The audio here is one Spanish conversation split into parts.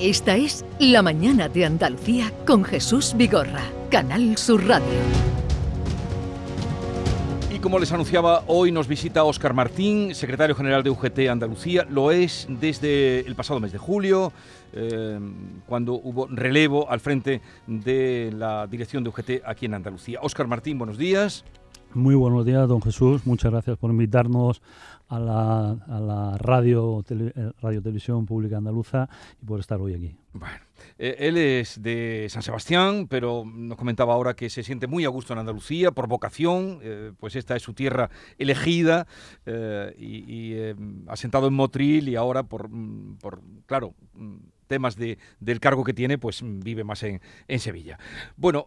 Esta es La Mañana de Andalucía con Jesús Vigorra, Canal Sur Radio. Y como les anunciaba, hoy nos visita Óscar Martín, secretario general de UGT Andalucía. Lo es desde el pasado mes de julio, eh, cuando hubo relevo al frente de la dirección de UGT aquí en Andalucía. Óscar Martín, buenos días. Muy buenos días, don Jesús. Muchas gracias por invitarnos a la, radio, eh, radio Televisión Pública Andaluza y por estar hoy aquí. Bueno, eh, él es de San Sebastián, pero nos comentaba ahora que se siente muy a gusto en Andalucía por vocación, eh, pues esta es su tierra elegida y, asentado en Motril y ahora por, mm, por claro, mm, temas de, del cargo que tiene, pues mm, vive más en, en Sevilla. Bueno,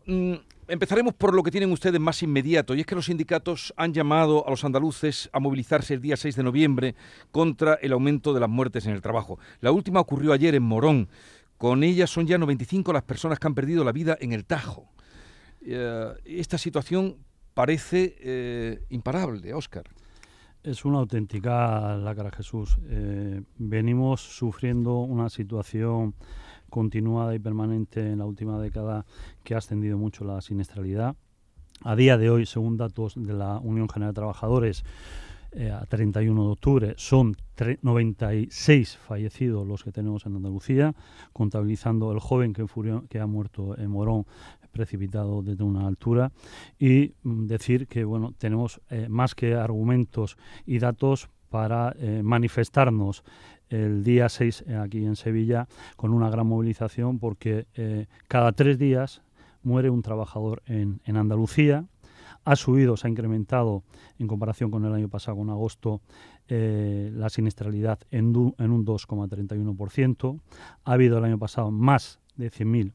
Empezaremos por lo que tienen ustedes más inmediato, y es que los sindicatos han llamado a los andaluces a movilizarse el día 6 de noviembre contra el aumento de las muertes en el trabajo. La última ocurrió ayer en Morón. Con ella son ya 95 las personas que han perdido la vida en el Tajo. Eh, esta situación parece eh, imparable, Óscar. Es una auténtica lacra, Jesús. Eh, venimos sufriendo una situación continuada y permanente en la última década que ha ascendido mucho la siniestralidad. A día de hoy, según datos de la Unión General de Trabajadores, eh, a 31 de octubre son 96 fallecidos los que tenemos en Andalucía, contabilizando el joven que, que ha muerto en Morón precipitado desde una altura y mm, decir que bueno tenemos eh, más que argumentos y datos para eh, manifestarnos el día 6 eh, aquí en Sevilla con una gran movilización porque cada tres días muere un trabajador en, en, Andalucía. Ha subido, se ha incrementado en comparación con el año pasado, con agosto, la siniestralidad en, en un 2,31%. Ha habido el año pasado más de 100.000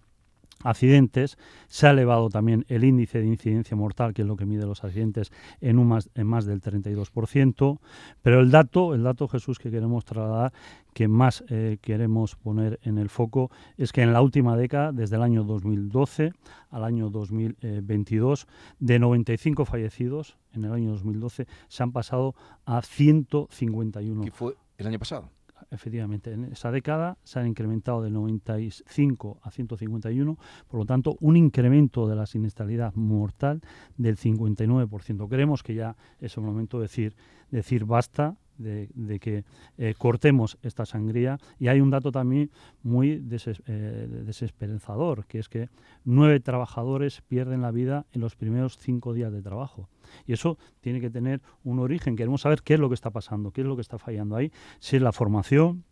accidentes. Se ha elevado también el índice de incidencia mortal, que es lo que mide los accidentes, en, un más, en más del 32%. Pero el dato, el dato, Jesús, que queremos trasladar, que más eh, queremos poner en el foco, es que en la última década, desde el año 2012 al año 2022, de 95 fallecidos en el año 2012, se han pasado a 151. ¿Qué fue el año pasado? Efectivamente, en esa década se han incrementado de 95 a 151, por lo tanto, un incremento de la siniestralidad mortal del 59%. Creemos que ya es el momento de decir, decir basta de, que eh, cortemos esta sangría. Y hay un dato también muy eh, desesperanzador, que es que nueve trabajadores pierden la vida en los primeros cinco días de trabajo. Y eso tiene que tener un origen. Queremos saber qué es lo que está pasando, qué es lo que está fallando ahí, si es la formación,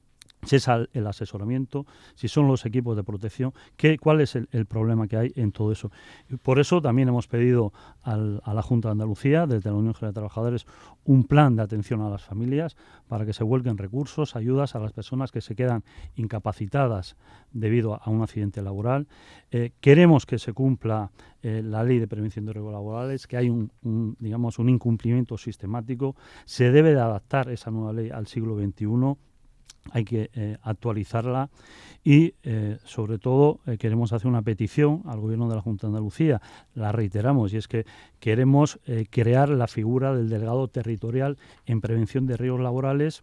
si es el asesoramiento, si son los equipos de protección, qué, cuál es el, problema que hay en todo eso. por eso también hemos pedido a la Junta de Andalucía, desde la Unión General de Trabajadores, un plan de atención a las familias para que se vuelquen recursos, ayudas a las personas que se quedan incapacitadas debido a un accidente laboral. Eh, queremos que se cumpla eh, la ley de prevención de riesgos laborales, que hay un, digamos, un incumplimiento sistemático. Se debe de adaptar esa nueva ley al siglo XXI hay que eh, actualizarla y eh, sobre todo eh, queremos hacer una petición al gobierno de la Junta de Andalucía, la reiteramos, y es que queremos crear la figura del delegado territorial en prevención de riesgos laborales,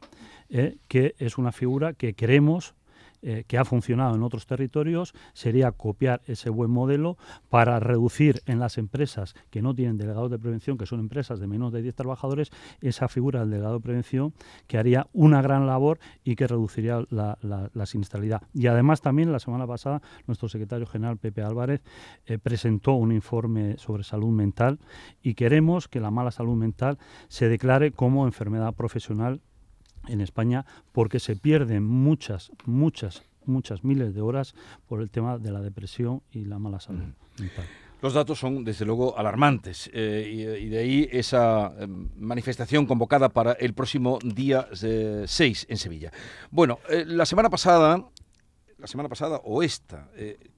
que es una figura que queremos eh, que ha funcionado en otros territorios sería copiar ese buen modelo para reducir en las empresas que no tienen delegados de prevención, que son empresas de menos de 10 trabajadores, esa figura del delegado de prevención que haría una gran labor y que reduciría la, la, siniestralidad. Y además también la semana pasada nuestro secretario general Pepe Álvarez eh, presentó un informe sobre salud mental y queremos que la mala salud mental se declare como enfermedad profesional en España porque se pierden muchas, muchas, muchas miles de horas por el tema de la depresión y la mala salud mental. Los datos son, desde luego, alarmantes eh, y, de ahí esa em, manifestación convocada para el próximo día 6 eh, en Sevilla. Bueno, eh, la semana pasada, la semana pasada o esta,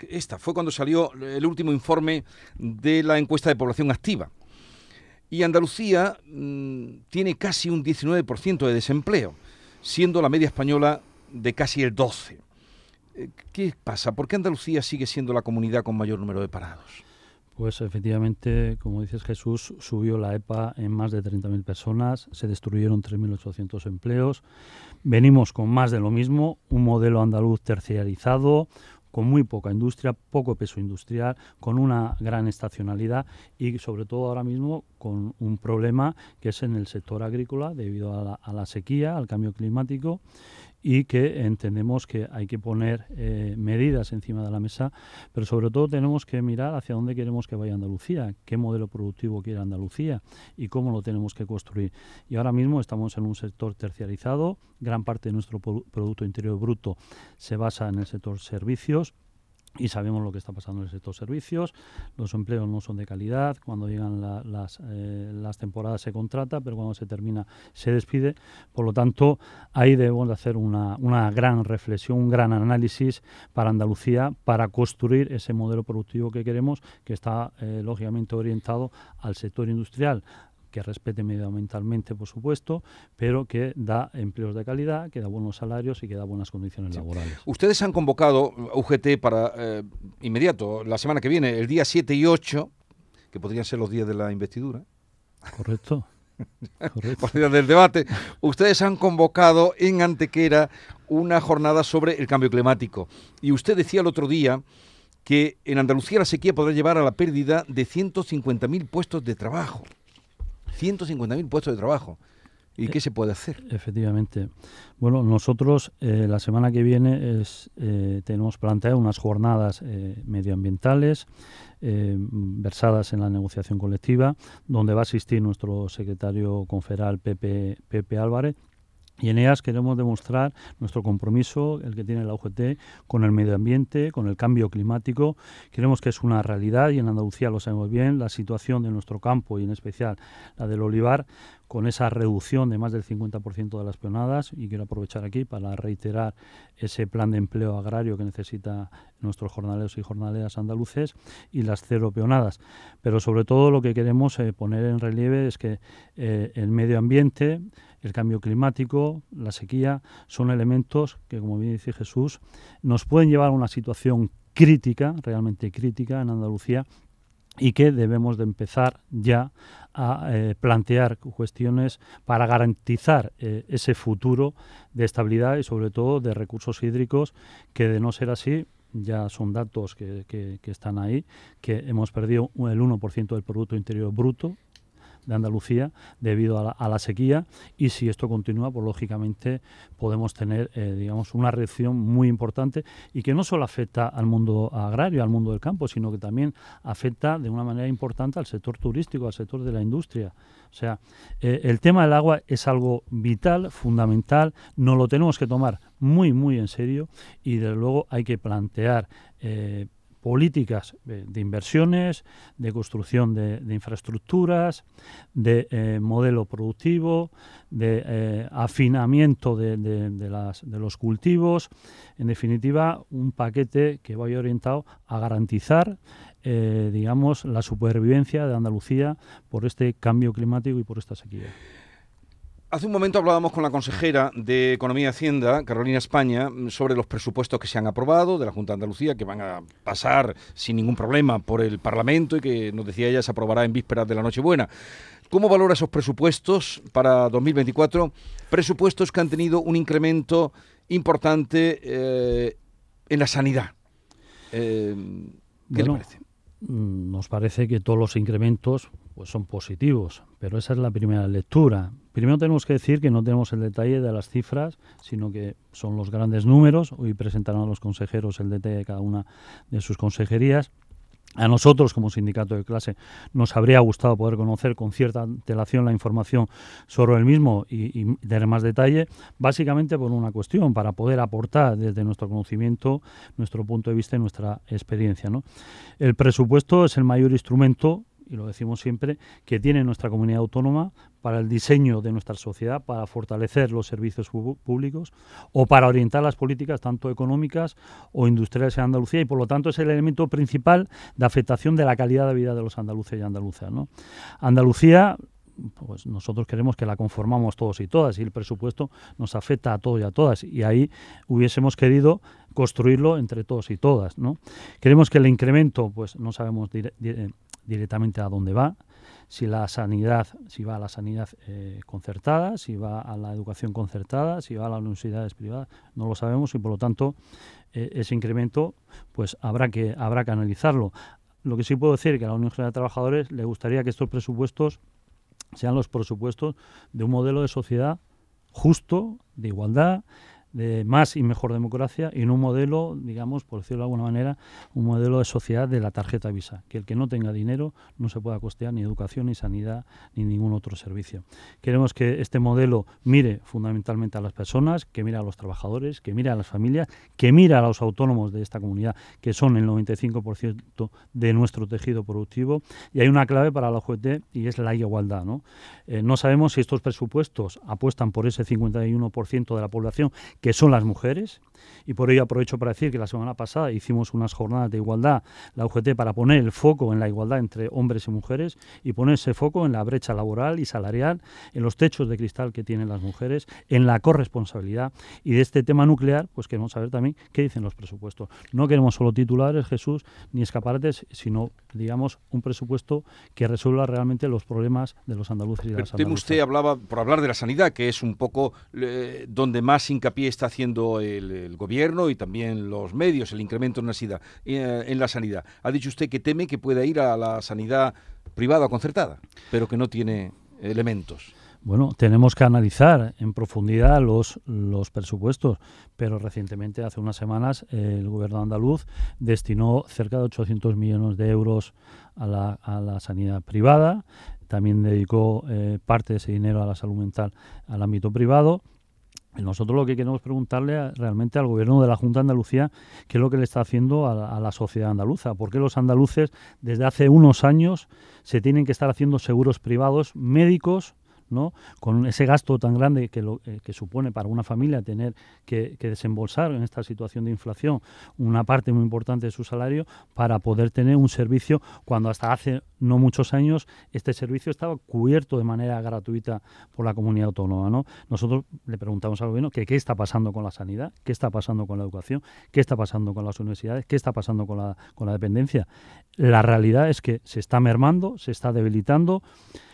esta fue cuando salió el último informe de la encuesta de población activa. Y Andalucía mm, tiene casi un 19% de desempleo, siendo la media española de casi el 12%. Eh, ¿Qué pasa? ¿Por qué Andalucía sigue siendo la comunidad con mayor número de parados? Pues efectivamente, como dices Jesús, subió la EPA en más de 30.000 personas, se destruyeron 3.800 empleos. Venimos con más de lo mismo, un modelo andaluz terciarizado, con muy poca industria, poco peso industrial, con una gran estacionalidad y sobre todo ahora mismo con un problema que es en el sector agrícola debido a la, a la sequía, al cambio climático y que entendemos que hay que poner eh, medidas encima de la mesa, pero sobre todo tenemos que mirar hacia dónde queremos que vaya Andalucía, qué modelo productivo quiere Andalucía y cómo lo tenemos que construir. Y ahora mismo estamos en un sector terciarizado, gran parte de nuestro Producto Interior Bruto se basa en el sector servicios, y sabemos lo que está pasando en el sector servicios, los empleos no son de calidad, cuando llegan las, eh, las temporadas se contrata, pero cuando se termina se despide, por lo tanto ahí debemos de hacer una, una gran reflexión, un gran análisis para Andalucía para construir ese modelo productivo que queremos, que está eh, lógicamente orientado al sector industrial, que respete medioambientalmente, por supuesto, pero que da empleos de calidad, que da buenos salarios y que da buenas condiciones laborales. Ustedes han convocado UGT para eh, inmediato, la semana que viene, el día 7 y 8, que podrían ser los días de la investidura. Correcto. Correcto. del debate. Ustedes han convocado en Antequera una jornada sobre el cambio climático. Y usted decía el otro día que en Andalucía la sequía podrá llevar a la pérdida de 150.000 puestos de trabajo. 150.000 puestos de trabajo. ¿Y qué se puede hacer? Efectivamente. Bueno, nosotros eh, la semana que viene es, eh, tenemos planteado unas jornadas eh, medioambientales versadas en la negociación colectiva, donde va a asistir nuestro secretario conferal Pepe, Pepe Álvarez y en ellas queremos demostrar nuestro compromiso, el que tiene la UGT, con el medio ambiente, con el cambio climático. Queremos que es una realidad y en Andalucía lo sabemos bien, la situación de nuestro campo y en especial la del olivar, con esa reducción de más del 50% de las peonadas. Y quiero aprovechar aquí para reiterar ese plan de empleo agrario que necesita nuestros jornaleros y jornaleras andaluces y las cero peonadas. Pero sobre todo lo que queremos eh, poner en relieve es que eh, el medio ambiente, el cambio climático, la sequía, son elementos que, como bien dice Jesús, nos pueden llevar a una situación crítica, realmente crítica en Andalucía, y que debemos de empezar ya a eh, plantear cuestiones para garantizar eh, ese futuro de estabilidad y sobre todo de recursos hídricos que de no ser así ya son datos que, que, están ahí, que hemos perdido el 1% del Producto Interior Bruto de Andalucía debido a la, sequía y si esto continúa, pues lógicamente podemos tener, eh, digamos, una reacción muy importante y que no solo afecta al mundo agrario, al mundo del campo, sino que también afecta de una manera importante al sector turístico, al sector de la industria. O sea, eh, el tema del agua es algo vital, fundamental, no lo tenemos que tomar muy, muy en serio y desde luego hay que plantear eh, políticas de inversiones, de construcción de, infraestructuras, de eh, modelo productivo, de eh, afinamiento de, los cultivos, en definitiva, un paquete que vaya orientado a garantizar eh, digamos, la supervivencia de Andalucía por este cambio climático y por esta sequía. Hace un momento hablábamos con la consejera de Economía y Hacienda, Carolina España, sobre los presupuestos que se han aprobado de la Junta de Andalucía, que van a pasar sin ningún problema por el Parlamento y que nos decía ella se aprobará en vísperas de la Nochebuena. ¿Cómo valora esos presupuestos para 2024? Presupuestos que han tenido un incremento importante eh, en la sanidad. Eh, ¿Qué le parece? Mm, nos parece que todos los incrementos pues son positivos, pero esa es la primera lectura. Primero tenemos que decir que no tenemos el detalle de las cifras, sino que son los grandes números. Hoy presentarán a los consejeros el detalle de cada una de sus consejerías. A nosotros, como sindicato de clase, nos habría gustado poder conocer con cierta antelación la información sobre el mismo y, y, tener más detalle, básicamente por una cuestión, para poder aportar desde nuestro conocimiento, nuestro punto de vista y nuestra experiencia. ¿no? El presupuesto es el mayor instrumento y lo decimos siempre, que tiene nuestra comunidad autónoma para el diseño de nuestra sociedad, para fortalecer los servicios públicos o para orientar las políticas tanto económicas o industriales en Andalucía y por lo tanto es el elemento principal de afectación de la calidad de vida de los andaluces y andaluzas. ¿no? Andalucía pues nosotros queremos que la conformamos todos y todas y el presupuesto nos afecta a todos y a todas y ahí hubiésemos querido construirlo entre todos y todas. ¿no? Creemos que el incremento, pues no sabemos directamente a dónde va, si la sanidad, si va a la sanidad eh, concertada, si va a la educación concertada, si va a las universidades privadas, no lo sabemos y por lo tanto eh, ese incremento pues habrá que habrá que analizarlo. Lo que sí puedo decir es que a la Unión General de Trabajadores le gustaría que estos presupuestos sean los presupuestos de un modelo de sociedad justo, de igualdad, de más y mejor democracia y en un modelo, digamos, por decirlo de alguna manera, un modelo de sociedad de la tarjeta Visa, que el que no tenga dinero no se pueda costear ni educación, ni sanidad, ni ningún otro servicio. Queremos que este modelo mire fundamentalmente a las personas, que mire a los trabajadores, que mire a las familias, que mire a los autónomos de esta comunidad, que son el 95% de nuestro tejido productivo. Y hay una clave para la OGT y es la igualdad. ¿no? Eh, no sabemos si estos presupuestos apuestan por ese 51% de la población que son las mujeres. Y por ello aprovecho para decir que la semana pasada hicimos unas jornadas de igualdad, la UGT, para poner el foco en la igualdad entre hombres y mujeres y poner ese foco en la brecha laboral y salarial, en los techos de cristal que tienen las mujeres, en la corresponsabilidad. Y de este tema nuclear, pues queremos saber también qué dicen los presupuestos. No queremos solo titulares, Jesús, ni escaparates, sino, digamos, un presupuesto que resuelva realmente los problemas de los andaluces y de las andaluzas. Usted hablaba, por hablar de la sanidad, que es un poco eh, donde más hincapié está haciendo el, gobierno y también los medios, el incremento en la, sanidad, eh, en la sanidad. Ha dicho usted que teme que pueda ir a la sanidad privada concertada, pero que no tiene elementos. Bueno, tenemos que analizar en profundidad los, los presupuestos, pero recientemente, hace unas semanas, el gobierno andaluz destinó cerca de 800 millones de euros a la, a la sanidad privada, también dedicó eh, parte de ese dinero a la salud mental al ámbito privado nosotros lo que queremos preguntarle realmente al gobierno de la Junta de Andalucía qué es lo que le está haciendo a, a, la sociedad andaluza. ¿Por qué los andaluces desde hace unos años se tienen que estar haciendo seguros privados médicos con ese gasto tan grande que, lo, eh, que supone para una familia tener que, desembolsar en esta situación de inflación una parte muy importante de su salario para poder tener un servicio cuando hasta hace no muchos años este servicio estaba cubierto de manera gratuita por la comunidad autónoma. ¿no? Nosotros le preguntamos al gobierno que qué está pasando con la sanidad, qué está pasando con la educación, qué está pasando con las universidades, qué está pasando con la, con la dependencia. La realidad es que se está mermando, se está debilitando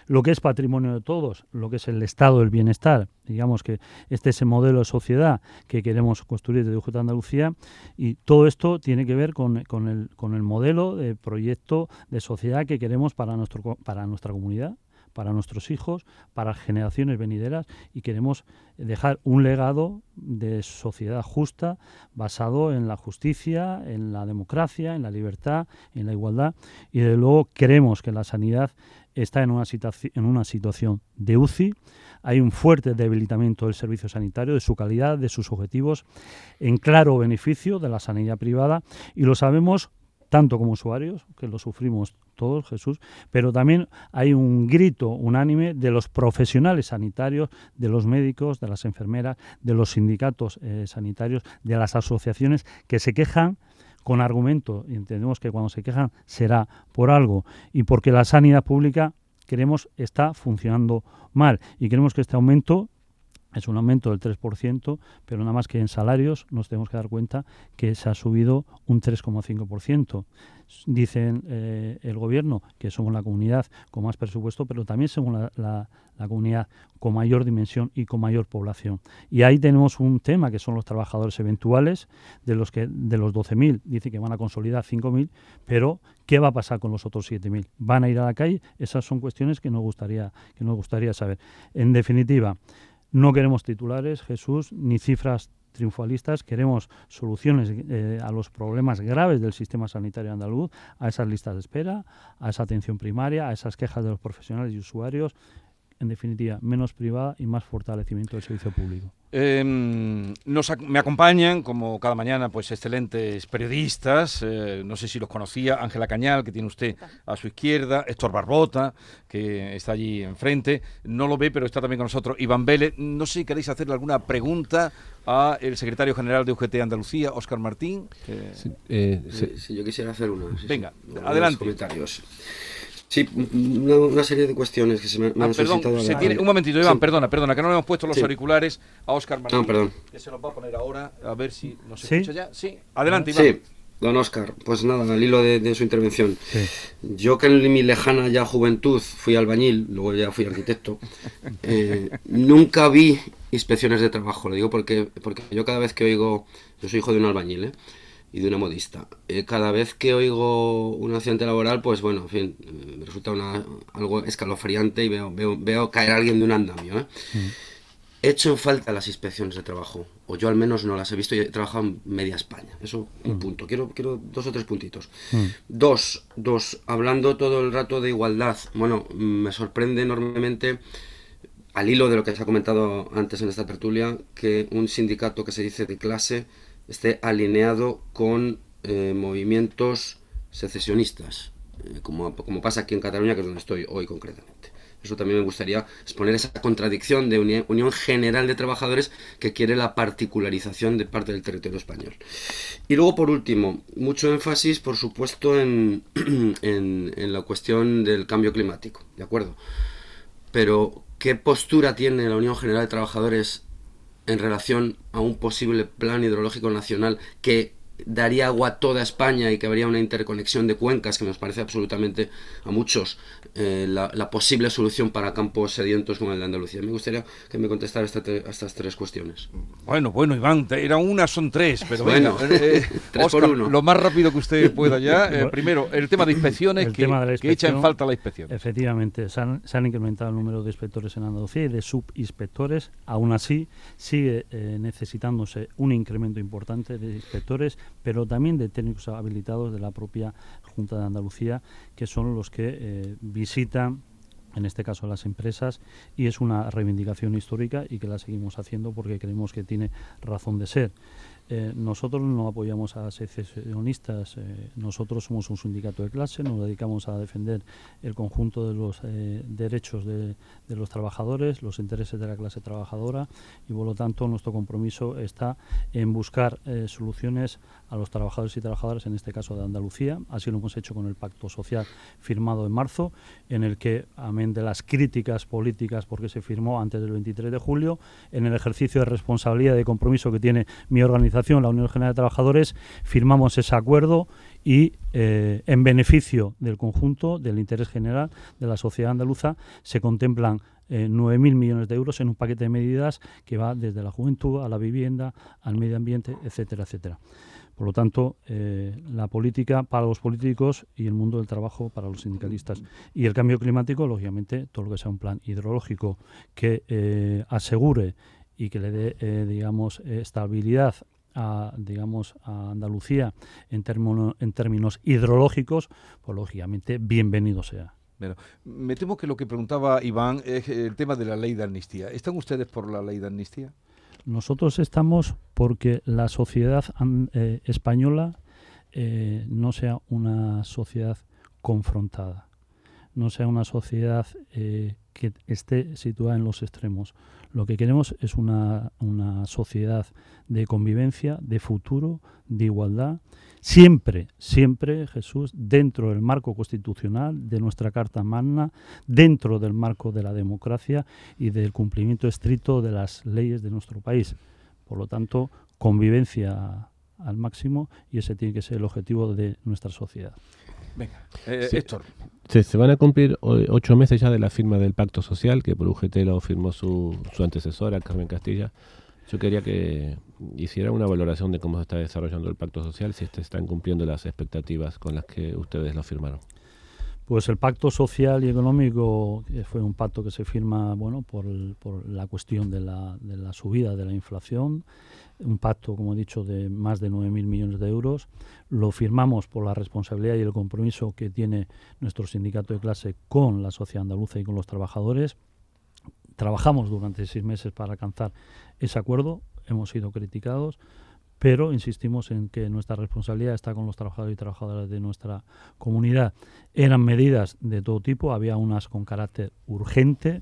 lo que es patrimonio de todos, lo que es el estado del bienestar. Digamos que este es el modelo de sociedad que queremos construir desde UGT Andalucía y todo esto tiene que ver con, el, con el modelo de proyecto de sociedad que queremos para, nuestro, para nuestra comunidad para nuestros hijos, para generaciones venideras y queremos dejar un legado de sociedad justa basado en la justicia, en la democracia, en la libertad, en la igualdad. Y de luego queremos que la sanidad está en una, en una situación de UCI, hay un fuerte debilitamiento del servicio sanitario, de su calidad, de sus objetivos, en claro beneficio de la sanidad privada. Y lo sabemos tanto como usuarios, que lo sufrimos todos, Jesús, pero también hay un grito unánime de los profesionales sanitarios, de los médicos, de las enfermeras, de los sindicatos eh, sanitarios, de las asociaciones que se quejan con argumento, y entendemos que cuando se quejan será por algo, y porque la sanidad pública, queremos, está funcionando mal, y queremos que este aumento es un aumento del 3%, pero nada más que en salarios nos tenemos que dar cuenta que se ha subido un 3,5%. Dicen eh, el gobierno que somos la comunidad con más presupuesto, pero también somos la, la, comunidad con mayor dimensión y con mayor población. Y ahí tenemos un tema que son los trabajadores eventuales, de los que de los 12.000 dice que van a consolidar 5.000, pero ¿qué va a pasar con los otros 7.000? ¿Van a ir a la calle? Esas son cuestiones que nos gustaría, que nos gustaría saber. En definitiva, no queremos titulares, Jesús, ni cifras triunfalistas, queremos soluciones eh, a los problemas graves del sistema sanitario andaluz, a esas listas de espera, a esa atención primaria, a esas quejas de los profesionales y usuarios, en definitiva, menos privada y más fortalecimiento del servicio público. Em, me acompañan, como cada mañana, pues excelentes periodistas. Eh, no sé si los conocía. Ángela Cañal, que tiene usted a su izquierda. Héctor Barbota, que está allí enfrente. No lo ve, pero está también con nosotros. Iván Vélez. No sé si queréis hacerle alguna pregunta a el secretario general de UGT Andalucía, Óscar Martín. Eh, sí, yo quisiera hacer una. Venga, adelante. Comentarios. Sí, una, serie de cuestiones que se me, han ah, perdón, un momentito, Iván, perdona, perdona, que no le hemos puesto los auriculares a Oscar Martín. perdón. Que se los va a poner ahora, a ver si nos escucha ya. Sí, adelante, Iván. Sí. Don Oscar, pues nada, al hilo de, su intervención. Yo que en mi lejana ya juventud fui albañil, luego ya fui arquitecto, eh, nunca vi inspecciones de trabajo. Lo digo porque, porque yo cada vez que oigo, yo soy hijo de un albañil, ¿eh? Y de una modista. Eh, cada vez que oigo un accidente laboral, pues bueno, en fin, me resulta una, algo escalofriante y veo, veo, veo caer a alguien de un andamio. ¿eh? Mm. He hecho en falta las inspecciones de trabajo, o yo al menos no las he visto y he trabajado en media España. Eso, un mm. punto. Quiero, quiero dos o tres puntitos. Mm. Dos, dos, hablando todo el rato de igualdad, bueno, me sorprende enormemente al hilo de lo que se ha comentado antes en esta tertulia, que un sindicato que se dice de clase esté alineado con eh, movimientos secesionistas, eh, como, como pasa aquí en Cataluña, que es donde estoy hoy concretamente. Eso también me gustaría exponer esa contradicción de Unión General de Trabajadores que quiere la particularización de parte del territorio español. Y luego, por último, mucho énfasis, por supuesto, en, en, en la cuestión del cambio climático, ¿de acuerdo? Pero, ¿qué postura tiene la Unión General de Trabajadores en relación a un posible plan hidrológico nacional que daría agua a toda España y que habría una interconexión de cuencas que nos parece absolutamente a muchos eh, la, posible solución para campos sedientos como el de Andalucía. Me gustaría que me contestara estas tres cuestiones. Bueno, bueno, Iván, era una, son tres, pero bueno, eh, tres por uno. lo más rápido que usted pueda ya. Eh, primero, el tema de inspecciones, que, echa en falta la inspección. Efectivamente, se han, se han, incrementado el número de inspectores en Andalucía y de subinspectores. Aún así, sigue necesitándose un incremento importante de inspectores pero también de técnicos habilitados de la propia Junta de Andalucía, que son los que eh, visitan en este caso las empresas, y es una reivindicación histórica y que la seguimos haciendo porque creemos que tiene razón de ser. Eh, nosotros no apoyamos a secesionistas, eh, nosotros somos un sindicato de clase, nos dedicamos a defender el conjunto de los eh, derechos de, los trabajadores, los intereses de la clase trabajadora y por lo tanto nuestro compromiso está en buscar soluciones a los trabajadores y trabajadoras, en este caso de Andalucía. Así lo hemos hecho con el pacto social firmado en marzo, en el que, amén de las críticas políticas porque se firmó antes del 23 de julio, en el ejercicio de responsabilidad y de compromiso que tiene mi organización, la Unión General de Trabajadores, firmamos ese acuerdo y eh, en beneficio del conjunto, del interés general de la sociedad andaluza, se contemplan eh, 9.000 millones de euros en un paquete de medidas que va desde la juventud a la vivienda, al medio ambiente, etcétera, etcétera. Por lo tanto, eh, la política para los políticos y el mundo del trabajo para los sindicalistas. Y el cambio climático, lógicamente, todo lo que sea un plan hidrológico que eh, asegure y que le dé, digamos, estabilidad a, digamos, a Andalucía en, en términos hidrológicos, pues lógicamente bienvenido sea. Bueno, me temo que lo que preguntaba Iván es el tema de la ley de amnistía. ¿Están ustedes por la ley de amnistía? Nosotros estamos porque la sociedad eh, española eh, no sea una sociedad confrontada, no sea una sociedad eh, que esté situada en los extremos. Lo que queremos es una, sociedad de convivencia, de futuro, de igualdad, siempre, siempre, Jesús, dentro del marco constitucional de nuestra Carta Magna, dentro del marco de la democracia y del cumplimiento estricto de las leyes de nuestro país. Por lo tanto, convivencia al máximo y ese tiene que ser el objetivo de nuestra sociedad. Venga, eh, Héctor. Se, van a cumplir ocho meses ya de la firma del pacto social que por UGT lo firmó su, su antecesora, Carmen Castilla. Yo quería que hiciera una valoración de cómo se está desarrollando el pacto social, si se están cumpliendo las expectativas con las que ustedes lo firmaron. Pues el pacto social y económico fue un pacto que se firma bueno por, la cuestión de la, de la subida de la inflación un pacto, como he dicho, de más de 9.000 millones de euros. Lo firmamos por la responsabilidad y el compromiso que tiene nuestro sindicato de clase con la sociedad andaluza y con los trabajadores. Trabajamos durante seis meses para alcanzar ese acuerdo. Hemos sido criticados, pero insistimos en que nuestra responsabilidad está con los trabajadores y trabajadoras de nuestra comunidad. Eran medidas de todo tipo, había unas con carácter urgente,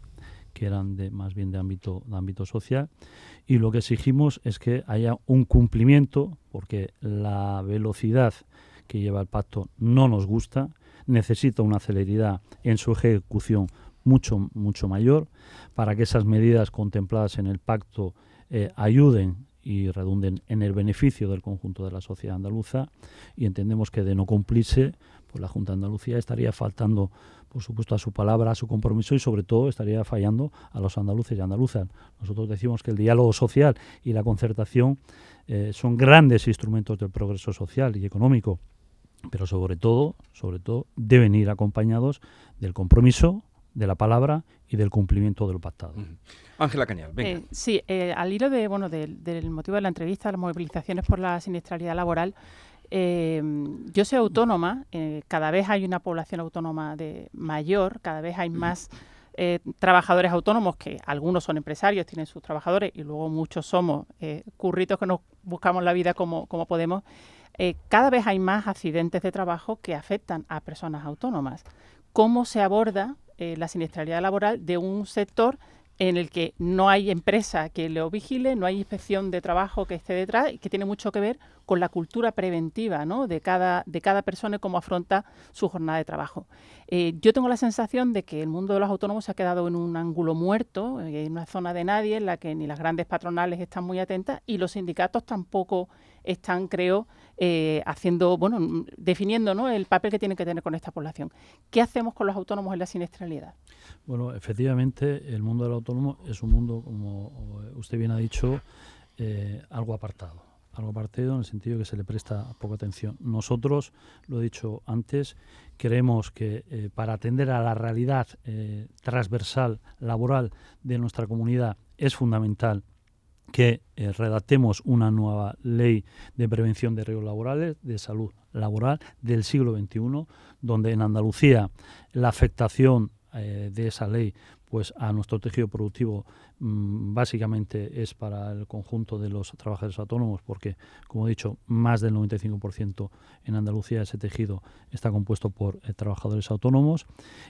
que eran de, más bien de ámbito, de ámbito social. Y lo que exigimos es que haya un cumplimiento, porque la velocidad que lleva el pacto no nos gusta, necesita una celeridad en su ejecución mucho, mucho mayor para que esas medidas contempladas en el pacto eh, ayuden y redunden en el beneficio del conjunto de la sociedad andaluza y entendemos que de no cumplirse, pues la Junta de Andalucía estaría faltando, por supuesto, a su palabra, a su compromiso y sobre todo estaría fallando a los andaluces y andaluzas. Nosotros decimos que el diálogo social y la concertación eh, son grandes instrumentos del progreso social y económico, pero sobre todo, sobre todo, deben ir acompañados del compromiso, de la palabra y del cumplimiento de lo pactado. Ángela Cañal, venga. Eh, sí, eh, al hilo de, bueno, del motivo de la entrevista, las movilizaciones por la siniestralidad laboral, eh, yo soy autónoma, cada vez hay una población autónoma de mayor, cada vez hay más trabajadores autónomos, que algunos son empresarios, tienen sus trabajadores, y luego muchos somos curritos que nos buscamos la vida como, como podemos. cada vez hay más accidentes de trabajo que afectan a personas autónomas. ¿Cómo se aborda eh, la siniestralidad laboral de un sector en el que no hay empresa que lo vigile, no hay inspección de trabajo que esté detrás y que tiene mucho que ver con la cultura preventiva ¿no? de, cada, de cada persona y cómo afronta su jornada de trabajo. Eh, yo tengo la sensación de que el mundo de los autónomos se ha quedado en un ángulo muerto, en una zona de nadie en la que ni las grandes patronales están muy atentas y los sindicatos tampoco están, creo, eh, haciendo, bueno, definiendo ¿no? el papel que tienen que tener con esta población. ¿Qué hacemos con los autónomos en la siniestralidad? Bueno, efectivamente, el mundo del autónomo es un mundo, como usted bien ha dicho, eh, algo apartado. Algo apartado en el sentido que se le presta poca atención. Nosotros, lo he dicho antes, creemos que eh, para atender a la realidad transversal laboral de nuestra comunidad es fundamental que eh, redactemos una nueva ley de prevención de riesgos laborales, de salud laboral del siglo XXI, donde en Andalucía la afectación eh, de esa ley pues a nuestro tejido productivo mm, básicamente es para el conjunto de los trabajadores autónomos porque como he dicho más del 95% en Andalucía ese tejido está compuesto por eh, trabajadores autónomos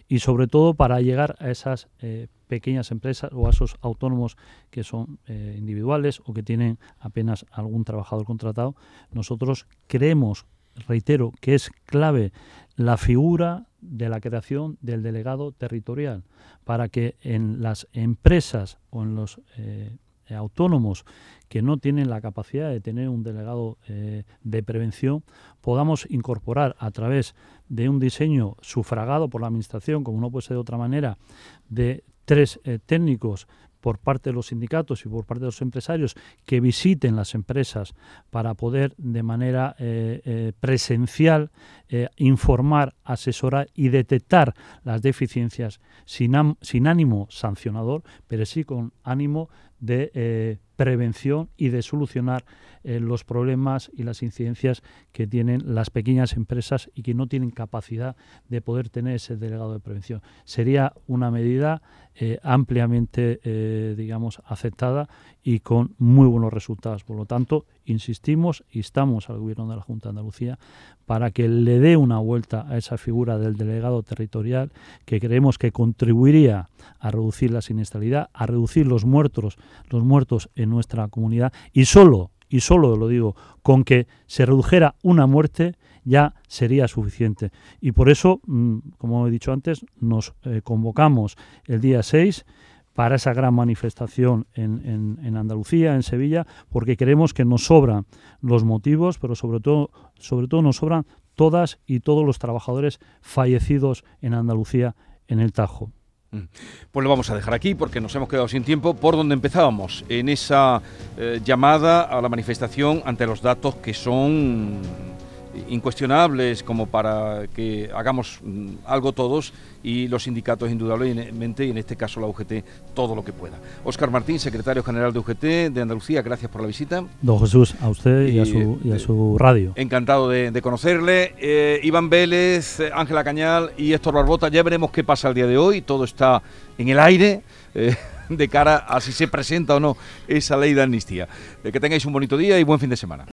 y sobre todo para llegar a esas eh, pequeñas empresas o a esos autónomos que son individuales o que tienen apenas algún trabajador contratado nosotros creemos reitero que es clave la figura de la creación del delegado territorial para que en las empresas o en los eh, autónomos que no tienen la capacidad de tener un delegado eh, de prevención podamos incorporar a través de un diseño sufragado por la administración, como no puede ser de otra manera, de tres eh, técnicos por parte de los sindicatos y por parte de los empresarios que visiten las empresas para poder de manera eh, eh, presencial eh, informar, asesorar y detectar las deficiencias sin, sin ánimo sancionador, pero sí con ánimo de prevención y de solucionar eh, los problemas y las incidencias que tienen las pequeñas empresas y que no tienen capacidad de poder tener ese delegado de prevención. Sería una medida eh, ampliamente, eh, digamos, aceptada y con muy buenos resultados. Por lo tanto, insistimos, y estamos al Gobierno de la Junta de Andalucía para que le dé una vuelta a esa figura del delegado territorial que creemos que contribuiría a reducir la siniestralidad, a reducir los muertos, los muertos en nuestra comunidad y solo, y solo lo digo, con que se redujera una muerte ya sería suficiente. Y por eso, mm, como he dicho antes, nos eh, convocamos el día 6 para esa gran manifestación en, en, Andalucía, en Sevilla, porque creemos que nos sobran los motivos, pero sobre todo, sobre todo nos sobran todas y todos los trabajadores fallecidos en Andalucía en el Tajo. Mm. Pues lo vamos a dejar aquí porque nos hemos quedado sin tiempo por donde empezábamos, en esa eh, llamada a la manifestación ante los datos que son incuestionables como para que hagamos mm, algo todos y los sindicatos indudablemente y en este caso la UGT todo lo que pueda. Óscar Martín, secretario general de UGT de Andalucía, gracias por la visita. Don Jesús, a usted y, a, su, y a, su, radio. Encantado de, conocerle. Eh, Iván Vélez, Ángela Cañal y Héctor Barbota, ya veremos qué pasa el día de hoy, todo está en el aire. Eh, de cara a si se presenta o no esa ley de amnistía. Eh, que tengáis un bonito día y buen fin de semana.